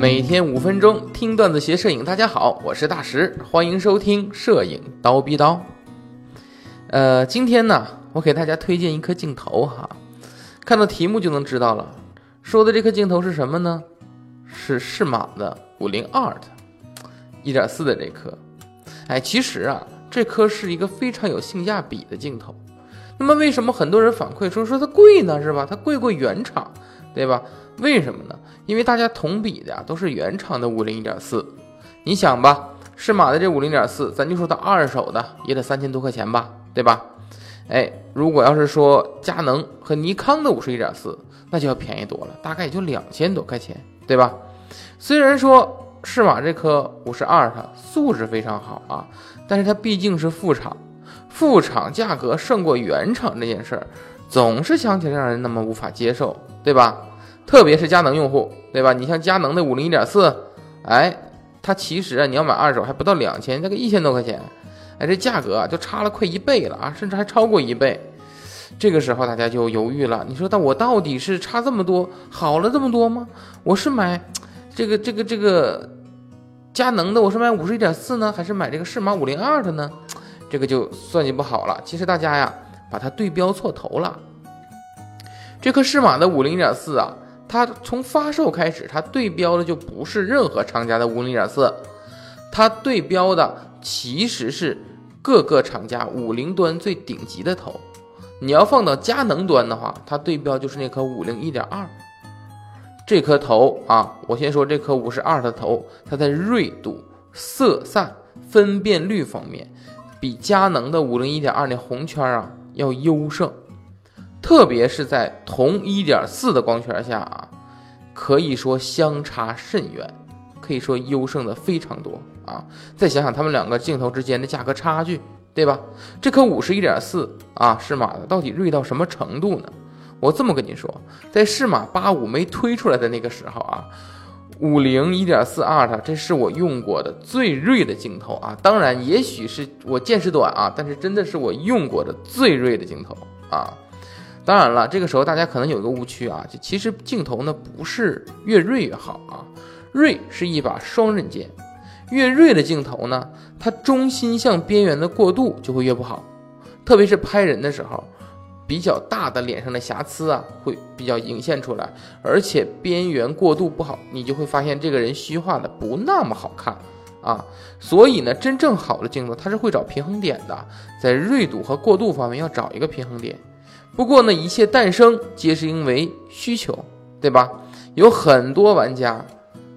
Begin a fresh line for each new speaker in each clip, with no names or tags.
每天五分钟听段子学摄影，大家好，我是大石，欢迎收听摄影刀逼刀。呃，今天呢，我给大家推荐一颗镜头哈，看到题目就能知道了。说的这颗镜头是什么呢？是适马的五零二的一点四的这颗。哎，其实啊，这颗是一个非常有性价比的镜头。那么为什么很多人反馈说说它贵呢？是吧？它贵过原厂，对吧？为什么呢？因为大家同比的呀都是原厂的五零一点四。你想吧，适马的这五零点四，咱就说它二手的也得三千多块钱吧，对吧？哎，如果要是说佳能和尼康的五十一点四，那就要便宜多了，大概也就两千多块钱，对吧？虽然说。适马这颗五十二，它素质非常好啊，但是它毕竟是副厂，副厂价格胜过原厂这件事儿，总是想起来让人那么无法接受，对吧？特别是佳能用户，对吧？你像佳能的五零一点四，哎，它其实啊，你要买二手还不到两千，那个一千多块钱，哎，这价格啊就差了快一倍了啊，甚至还超过一倍。这个时候大家就犹豫了，你说，但我到底是差这么多，好了这么多吗？我是买。这个这个这个佳能的，我是买五十一点四呢，还是买这个适马五零二的呢？这个就算计不好了。其实大家呀，把它对标错头了。这颗适马的五零一点四啊，它从发售开始，它对标的就不是任何厂家的五零一点四，它对标的其实是各个厂家五零端最顶级的头。你要放到佳能端的话，它对标就是那颗五零一点二。这颗头啊，我先说这颗五十二的头，它在锐度、色散、分辨率方面，比佳能的五零一点二那红圈啊要优胜，特别是在同一点四的光圈下啊，可以说相差甚远，可以说优胜的非常多啊。再想想他们两个镜头之间的价格差距，对吧？这颗五十一点四啊，适马的到底锐到什么程度呢？我这么跟你说，在适马八五没推出来的那个时候啊，五零一点四 art，这是我用过的最锐的镜头啊。当然，也许是我见识短啊，但是真的是我用过的最锐的镜头啊。当然了，这个时候大家可能有一个误区啊，就其实镜头呢不是越锐越好啊，锐是一把双刃剑，越锐的镜头呢，它中心向边缘的过渡就会越不好，特别是拍人的时候。比较大的脸上的瑕疵啊，会比较隐现出来，而且边缘过渡不好，你就会发现这个人虚化的不那么好看啊。所以呢，真正好的镜头它是会找平衡点的，在锐度和过渡方面要找一个平衡点。不过呢，一切诞生皆是因为需求，对吧？有很多玩家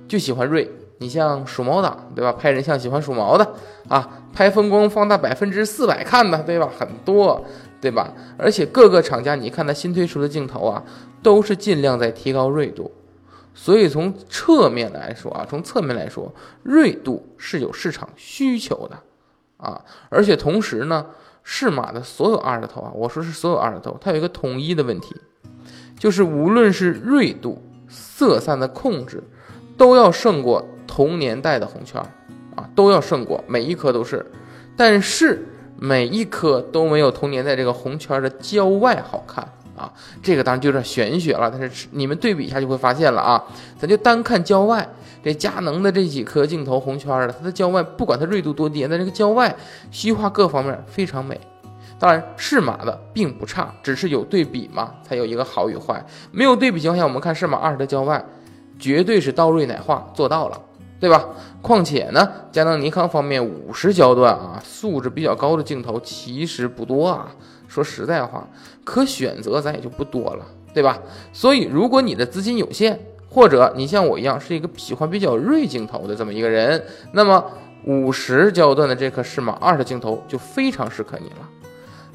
就喜欢锐，你像鼠毛党，对吧？拍人像喜欢鼠毛的啊，拍风光放大百分之四百看的，对吧？很多。对吧？而且各个厂家，你看它新推出的镜头啊，都是尽量在提高锐度。所以从侧面来说啊，从侧面来说，锐度是有市场需求的啊。而且同时呢，适马的所有二的头啊，我说是所有二的头，它有一个统一的问题，就是无论是锐度、色散的控制，都要胜过同年代的红圈啊，都要胜过每一颗都是。但是。每一颗都没有同年在这个红圈的郊外好看啊，这个当然就有点玄学了。但是你们对比一下就会发现了啊，咱就单看郊外，这佳能的这几颗镜头红圈的，它的郊外不管它锐度多低，但这个郊外虚化各方面非常美。当然适马的并不差，只是有对比嘛，才有一个好与坏。没有对比情况下，我们看适马二的郊外，绝对是刀锐奶化做到了。对吧？况且呢，佳能、尼康方面五十焦段啊，素质比较高的镜头其实不多啊。说实在话，可选择咱也就不多了，对吧？所以，如果你的资金有限，或者你像我一样是一个喜欢比较锐镜头的这么一个人，那么五十焦段的这颗适马二的镜头就非常适合你了。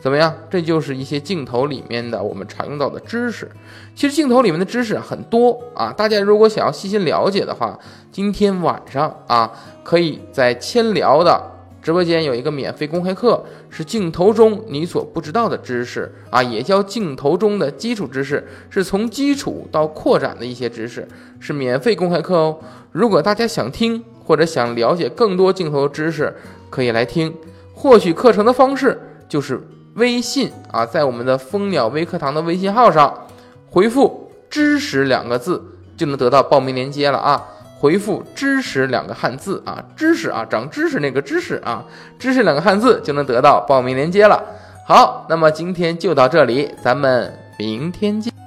怎么样？这就是一些镜头里面的我们常用到的知识。其实镜头里面的知识很多啊，大家如果想要细心了解的话，今天晚上啊，可以在千聊的直播间有一个免费公开课，是镜头中你所不知道的知识啊，也叫镜头中的基础知识，是从基础到扩展的一些知识，是免费公开课哦。如果大家想听或者想了解更多镜头知识，可以来听。获取课程的方式就是。微信啊，在我们的蜂鸟微课堂的微信号上回复“知识”两个字，就能得到报名链接了啊！回复“知识”两个汉字啊，知识啊，长知识那个知识啊，知识两个汉字就能得到报名链接了。好，那么今天就到这里，咱们明天见。